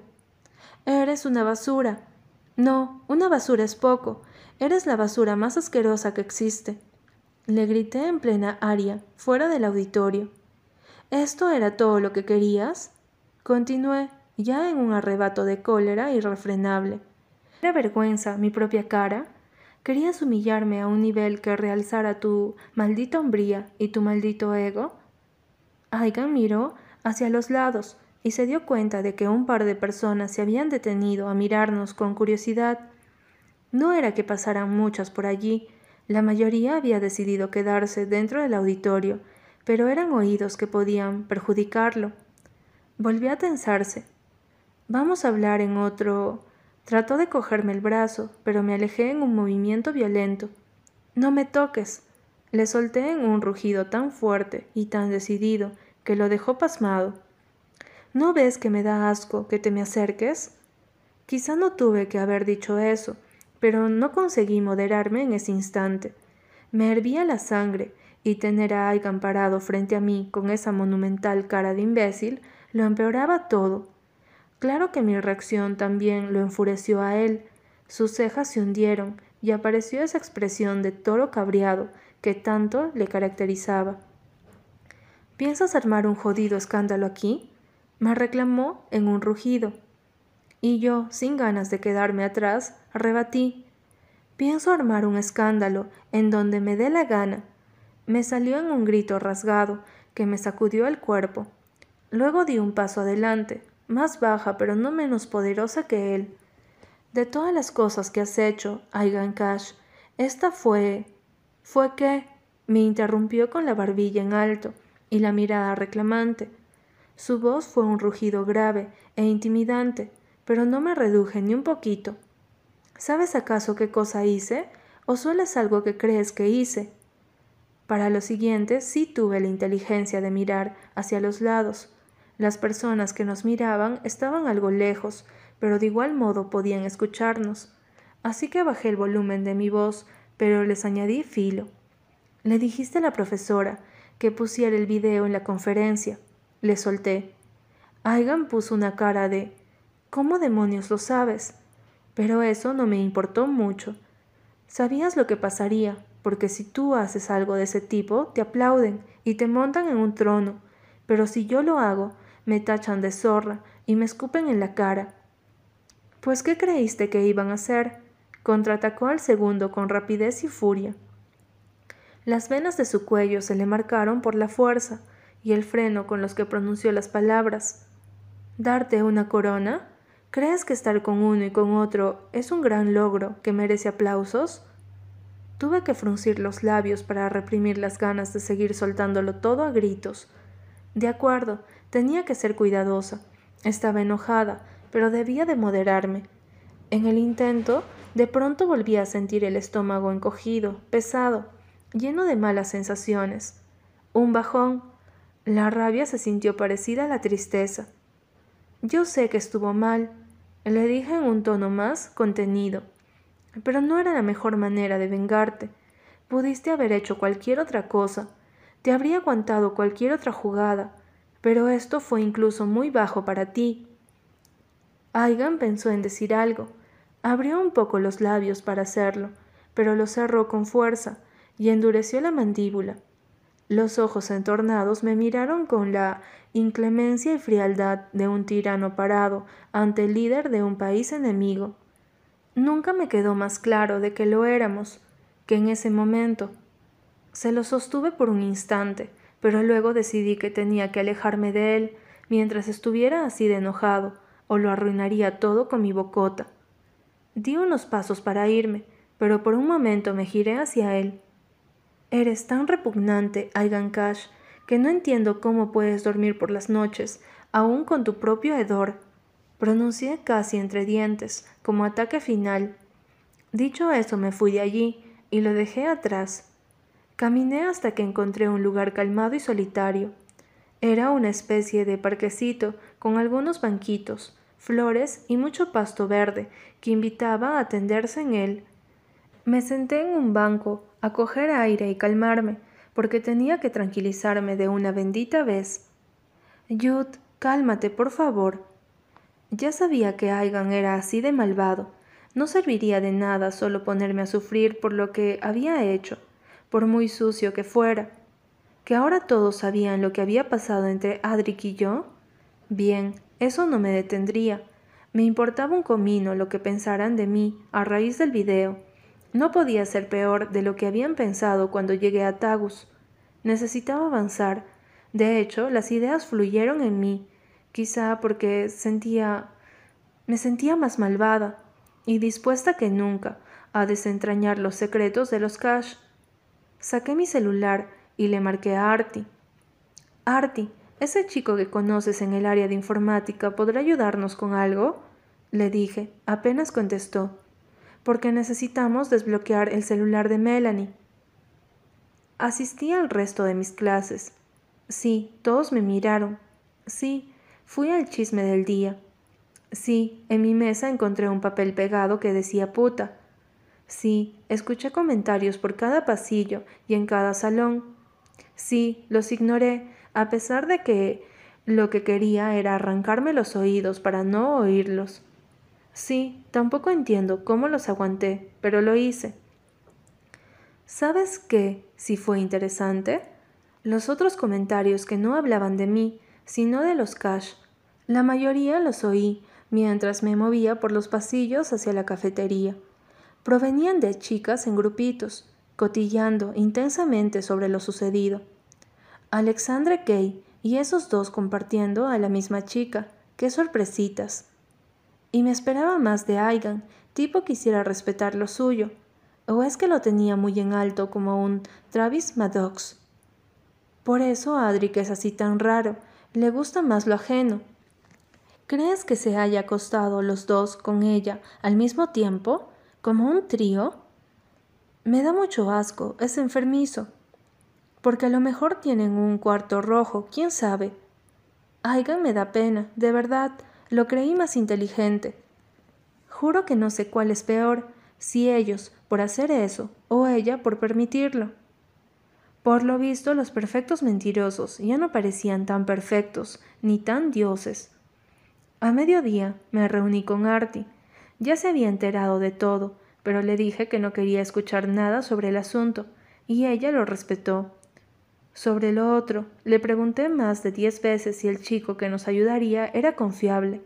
Eres una basura. No, una basura es poco. Eres la basura más asquerosa que existe. Le grité en plena aria, fuera del auditorio. ¿Esto era todo lo que querías? Continué ya en un arrebato de cólera irrefrenable. ¿Era vergüenza mi propia cara? ¿Querías humillarme a un nivel que realzara tu maldita hombría y tu maldito ego? Aigan miró hacia los lados y se dio cuenta de que un par de personas se habían detenido a mirarnos con curiosidad. No era que pasaran muchas por allí, la mayoría había decidido quedarse dentro del auditorio, pero eran oídos que podían perjudicarlo. Volvió a tensarse Vamos a hablar en otro. Trató de cogerme el brazo, pero me alejé en un movimiento violento. No me toques. Le solté en un rugido tan fuerte y tan decidido que lo dejó pasmado. ¿No ves que me da asco que te me acerques? Quizá no tuve que haber dicho eso, pero no conseguí moderarme en ese instante. Me hervía la sangre, y tener a Aigan parado frente a mí con esa monumental cara de imbécil lo empeoraba todo. Claro que mi reacción también lo enfureció a él. Sus cejas se hundieron y apareció esa expresión de toro cabreado que tanto le caracterizaba. ¿Piensas armar un jodido escándalo aquí? me reclamó en un rugido. Y yo, sin ganas de quedarme atrás, rebatí. Pienso armar un escándalo en donde me dé la gana. Me salió en un grito rasgado que me sacudió el cuerpo. Luego di un paso adelante, más baja pero no menos poderosa que él. De todas las cosas que has hecho, Aigan Cash, esta fue... ¿Fue qué? me interrumpió con la barbilla en alto y la mirada reclamante. Su voz fue un rugido grave e intimidante, pero no me reduje ni un poquito. ¿Sabes acaso qué cosa hice? ¿O solo es algo que crees que hice? Para lo siguiente sí tuve la inteligencia de mirar hacia los lados, las personas que nos miraban estaban algo lejos, pero de igual modo podían escucharnos. Así que bajé el volumen de mi voz, pero les añadí filo. Le dijiste a la profesora que pusiera el video en la conferencia. Le solté. Aigan puso una cara de ¿Cómo demonios lo sabes? Pero eso no me importó mucho. Sabías lo que pasaría, porque si tú haces algo de ese tipo, te aplauden y te montan en un trono. Pero si yo lo hago, me tachan de zorra y me escupen en la cara. Pues ¿qué creíste que iban a hacer? contraatacó al segundo con rapidez y furia. Las venas de su cuello se le marcaron por la fuerza y el freno con los que pronunció las palabras. ¿Darte una corona? ¿Crees que estar con uno y con otro es un gran logro que merece aplausos? Tuve que fruncir los labios para reprimir las ganas de seguir soltándolo todo a gritos. De acuerdo, tenía que ser cuidadosa. Estaba enojada, pero debía de moderarme. En el intento, de pronto volví a sentir el estómago encogido, pesado, lleno de malas sensaciones. Un bajón. La rabia se sintió parecida a la tristeza. Yo sé que estuvo mal, le dije en un tono más contenido, pero no era la mejor manera de vengarte. Pudiste haber hecho cualquier otra cosa, te habría aguantado cualquier otra jugada, pero esto fue incluso muy bajo para ti. Aigan pensó en decir algo. Abrió un poco los labios para hacerlo, pero lo cerró con fuerza y endureció la mandíbula. Los ojos entornados me miraron con la inclemencia y frialdad de un tirano parado ante el líder de un país enemigo. Nunca me quedó más claro de que lo éramos que en ese momento. Se lo sostuve por un instante, pero luego decidí que tenía que alejarme de él mientras estuviera así de enojado, o lo arruinaría todo con mi bocota. Di unos pasos para irme, pero por un momento me giré hacia él Eres tan repugnante, Aigan Cash, que no entiendo cómo puedes dormir por las noches, aún con tu propio hedor. Pronuncié casi entre dientes, como ataque final. Dicho eso, me fui de allí y lo dejé atrás. Caminé hasta que encontré un lugar calmado y solitario. Era una especie de parquecito con algunos banquitos, flores y mucho pasto verde que invitaba a tenderse en él. Me senté en un banco a coger aire y calmarme, porque tenía que tranquilizarme de una bendita vez. Jude, cálmate, por favor. Ya sabía que Aigan era así de malvado. No serviría de nada solo ponerme a sufrir por lo que había hecho, por muy sucio que fuera. ¿Que ahora todos sabían lo que había pasado entre Adric y yo? Bien, eso no me detendría. Me importaba un comino lo que pensaran de mí a raíz del video. No podía ser peor de lo que habían pensado cuando llegué a Tagus. Necesitaba avanzar. De hecho, las ideas fluyeron en mí, quizá porque sentía... me sentía más malvada y dispuesta que nunca a desentrañar los secretos de los Cash. Saqué mi celular y le marqué a Artie. Artie, ese chico que conoces en el área de informática podrá ayudarnos con algo? Le dije. Apenas contestó porque necesitamos desbloquear el celular de Melanie. Asistí al resto de mis clases. Sí, todos me miraron. Sí, fui al chisme del día. Sí, en mi mesa encontré un papel pegado que decía puta. Sí, escuché comentarios por cada pasillo y en cada salón. Sí, los ignoré, a pesar de que lo que quería era arrancarme los oídos para no oírlos. Sí, tampoco entiendo cómo los aguanté, pero lo hice. ¿Sabes qué? Si fue interesante. Los otros comentarios que no hablaban de mí, sino de los Cash. La mayoría los oí mientras me movía por los pasillos hacia la cafetería. Provenían de chicas en grupitos, cotillando intensamente sobre lo sucedido. Alexandre Kay y esos dos compartiendo a la misma chica. ¡Qué sorpresitas! Y me esperaba más de Aigan, tipo quisiera respetar lo suyo. ¿O es que lo tenía muy en alto como un Travis Maddox? Por eso Adric es así tan raro, le gusta más lo ajeno. ¿Crees que se haya acostado los dos con ella al mismo tiempo, como un trío? Me da mucho asco, es enfermizo. Porque a lo mejor tienen un cuarto rojo, quién sabe. Aigan me da pena, de verdad, lo creí más inteligente. Juro que no sé cuál es peor, si ellos por hacer eso o ella por permitirlo. Por lo visto, los perfectos mentirosos ya no parecían tan perfectos ni tan dioses. A mediodía me reuní con Artie. Ya se había enterado de todo, pero le dije que no quería escuchar nada sobre el asunto, y ella lo respetó. Sobre lo otro, le pregunté más de diez veces si el chico que nos ayudaría era confiable.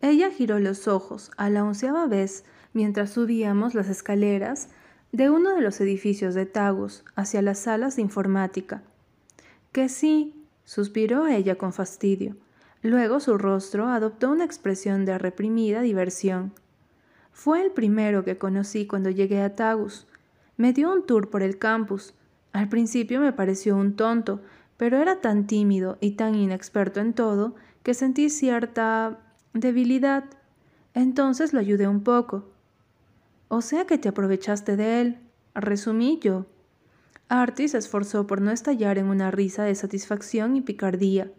Ella giró los ojos a la onceava vez mientras subíamos las escaleras de uno de los edificios de Tagus hacia las salas de informática. Que sí, suspiró ella con fastidio. Luego su rostro adoptó una expresión de reprimida diversión. Fue el primero que conocí cuando llegué a Tagus. Me dio un tour por el campus. Al principio me pareció un tonto, pero era tan tímido y tan inexperto en todo que sentí cierta debilidad. Entonces lo ayudé un poco. O sea que te aprovechaste de él, resumí yo. Artie se esforzó por no estallar en una risa de satisfacción y picardía.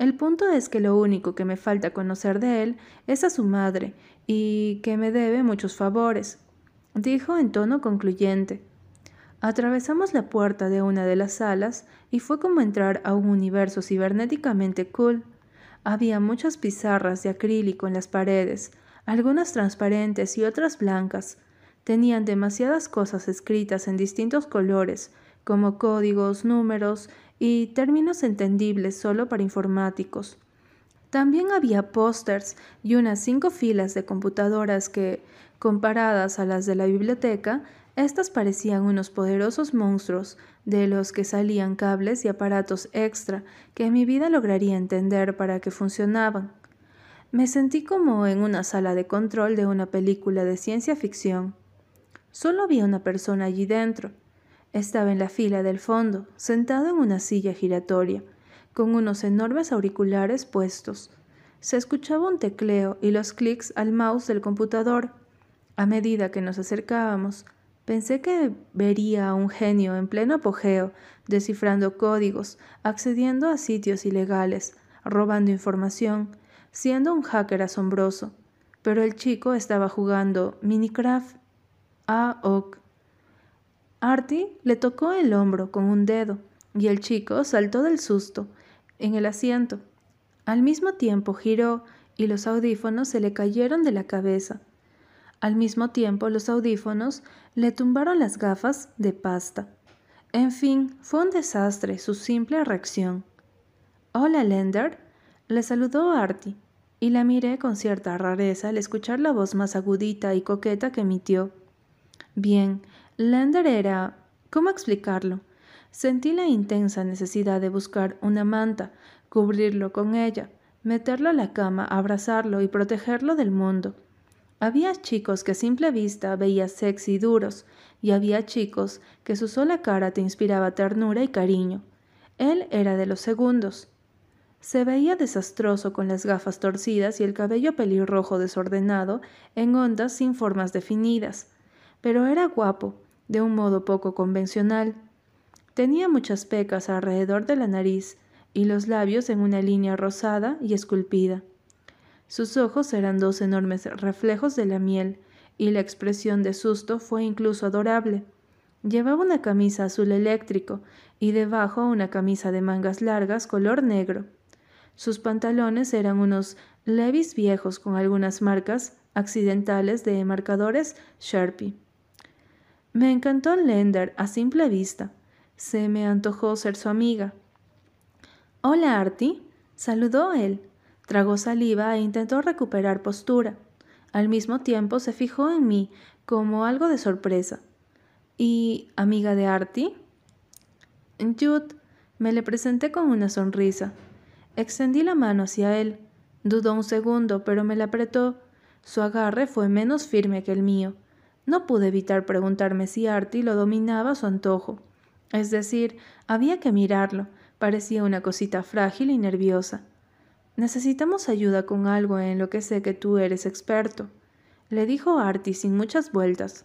El punto es que lo único que me falta conocer de él es a su madre y que me debe muchos favores, dijo en tono concluyente. Atravesamos la puerta de una de las salas y fue como entrar a un universo cibernéticamente cool. Había muchas pizarras de acrílico en las paredes, algunas transparentes y otras blancas. Tenían demasiadas cosas escritas en distintos colores, como códigos, números y términos entendibles solo para informáticos. También había pósters y unas cinco filas de computadoras que, comparadas a las de la biblioteca, estas parecían unos poderosos monstruos de los que salían cables y aparatos extra que en mi vida lograría entender para qué funcionaban. Me sentí como en una sala de control de una película de ciencia ficción. Solo había una persona allí dentro. Estaba en la fila del fondo, sentado en una silla giratoria, con unos enormes auriculares puestos. Se escuchaba un tecleo y los clics al mouse del computador. A medida que nos acercábamos, Pensé que vería a un genio en pleno apogeo, descifrando códigos, accediendo a sitios ilegales, robando información, siendo un hacker asombroso. Pero el chico estaba jugando Minecraft. A ok. Artie le tocó el hombro con un dedo y el chico saltó del susto en el asiento. Al mismo tiempo giró y los audífonos se le cayeron de la cabeza. Al mismo tiempo, los audífonos le tumbaron las gafas de pasta. En fin, fue un desastre su simple reacción. Hola, Lender, le saludó Artie, y la miré con cierta rareza al escuchar la voz más agudita y coqueta que emitió. Bien, Lender era... ¿Cómo explicarlo? Sentí la intensa necesidad de buscar una manta, cubrirlo con ella, meterlo a la cama, abrazarlo y protegerlo del mundo. Había chicos que a simple vista veías sexy y duros, y había chicos que su sola cara te inspiraba ternura y cariño. Él era de los segundos. Se veía desastroso con las gafas torcidas y el cabello pelirrojo desordenado en ondas sin formas definidas, pero era guapo, de un modo poco convencional. Tenía muchas pecas alrededor de la nariz y los labios en una línea rosada y esculpida. Sus ojos eran dos enormes reflejos de la miel, y la expresión de susto fue incluso adorable. Llevaba una camisa azul eléctrico y debajo una camisa de mangas largas color negro. Sus pantalones eran unos levis viejos con algunas marcas accidentales de marcadores Sharpie. Me encantó Lender a simple vista. Se me antojó ser su amiga. Hola, Artie, saludó él. Tragó saliva e intentó recuperar postura. Al mismo tiempo se fijó en mí como algo de sorpresa. ¿Y amiga de Artie? Jude, me le presenté con una sonrisa. Extendí la mano hacia él. Dudó un segundo, pero me la apretó. Su agarre fue menos firme que el mío. No pude evitar preguntarme si Artie lo dominaba a su antojo. Es decir, había que mirarlo. Parecía una cosita frágil y nerviosa. Necesitamos ayuda con algo en lo que sé que tú eres experto, le dijo Artie sin muchas vueltas.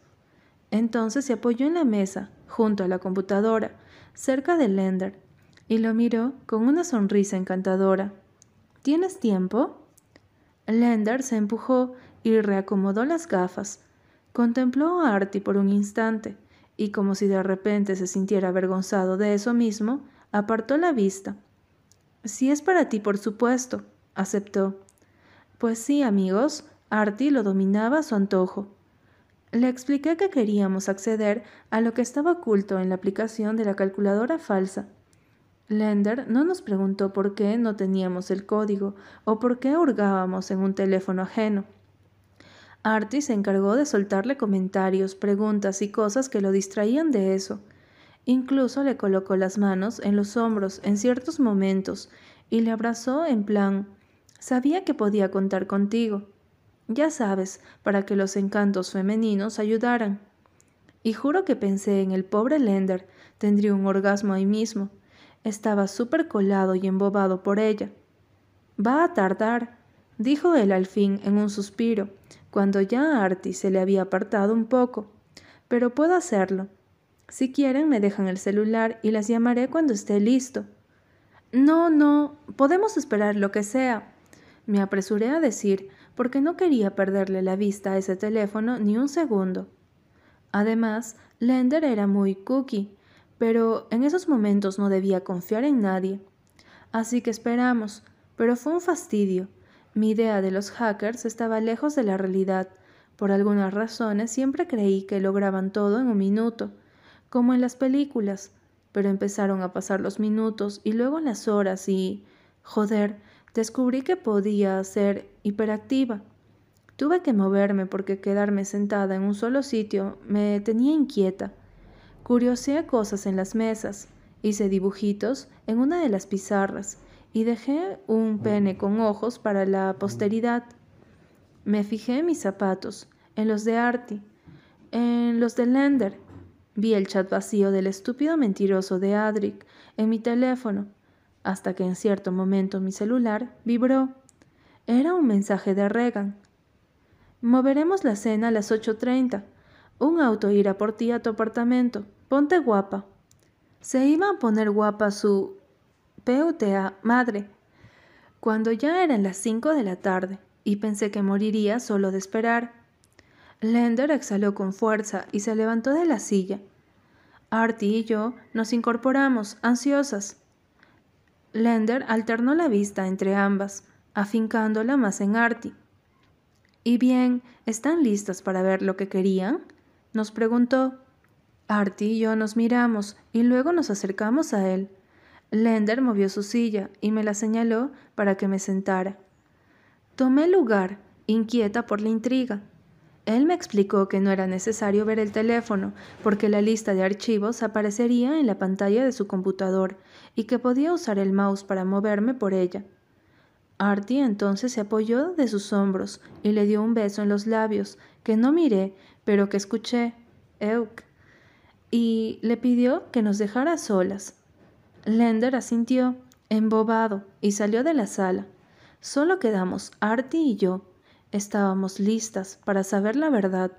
Entonces se apoyó en la mesa, junto a la computadora, cerca de Lender, y lo miró con una sonrisa encantadora. ¿Tienes tiempo? Lender se empujó y reacomodó las gafas. Contempló a Artie por un instante, y como si de repente se sintiera avergonzado de eso mismo, apartó la vista. Si es para ti, por supuesto, aceptó. Pues sí, amigos, Artie lo dominaba a su antojo. Le expliqué que queríamos acceder a lo que estaba oculto en la aplicación de la calculadora falsa. Lender no nos preguntó por qué no teníamos el código o por qué hurgábamos en un teléfono ajeno. Artie se encargó de soltarle comentarios, preguntas y cosas que lo distraían de eso. Incluso le colocó las manos en los hombros en ciertos momentos y le abrazó en plan, sabía que podía contar contigo. Ya sabes, para que los encantos femeninos ayudaran. Y juro que pensé en el pobre Lender, tendría un orgasmo ahí mismo. Estaba súper colado y embobado por ella. Va a tardar, dijo él al fin en un suspiro, cuando ya a Artie se le había apartado un poco. Pero puedo hacerlo. Si quieren, me dejan el celular y las llamaré cuando esté listo. No, no, podemos esperar lo que sea. Me apresuré a decir, porque no quería perderle la vista a ese teléfono ni un segundo. Además, Lender era muy cookie, pero en esos momentos no debía confiar en nadie. Así que esperamos, pero fue un fastidio. Mi idea de los hackers estaba lejos de la realidad. Por algunas razones siempre creí que lograban todo en un minuto, como en las películas, pero empezaron a pasar los minutos y luego las horas y... Joder, descubrí que podía ser hiperactiva. Tuve que moverme porque quedarme sentada en un solo sitio me tenía inquieta. Curioseé cosas en las mesas, hice dibujitos en una de las pizarras y dejé un pene con ojos para la posteridad. Me fijé en mis zapatos, en los de Artie, en los de Lender. Vi el chat vacío del estúpido mentiroso de Adric en mi teléfono, hasta que en cierto momento mi celular vibró. Era un mensaje de Regan. Moveremos la cena a las 8.30. Un auto irá por ti a tu apartamento. Ponte guapa. Se iba a poner guapa su PUTA madre, cuando ya eran las cinco de la tarde y pensé que moriría solo de esperar. Lender exhaló con fuerza y se levantó de la silla. Artie y yo nos incorporamos, ansiosas. Lender alternó la vista entre ambas, afincándola más en Artie. ¿Y bien, están listas para ver lo que querían? nos preguntó. Artie y yo nos miramos y luego nos acercamos a él. Lender movió su silla y me la señaló para que me sentara. Tomé lugar, inquieta por la intriga. Él me explicó que no era necesario ver el teléfono, porque la lista de archivos aparecería en la pantalla de su computador y que podía usar el mouse para moverme por ella. Artie entonces se apoyó de sus hombros y le dio un beso en los labios, que no miré, pero que escuché, Euk, y le pidió que nos dejara solas. Lender asintió, embobado, y salió de la sala. Solo quedamos Artie y yo. Estábamos listas para saber la verdad.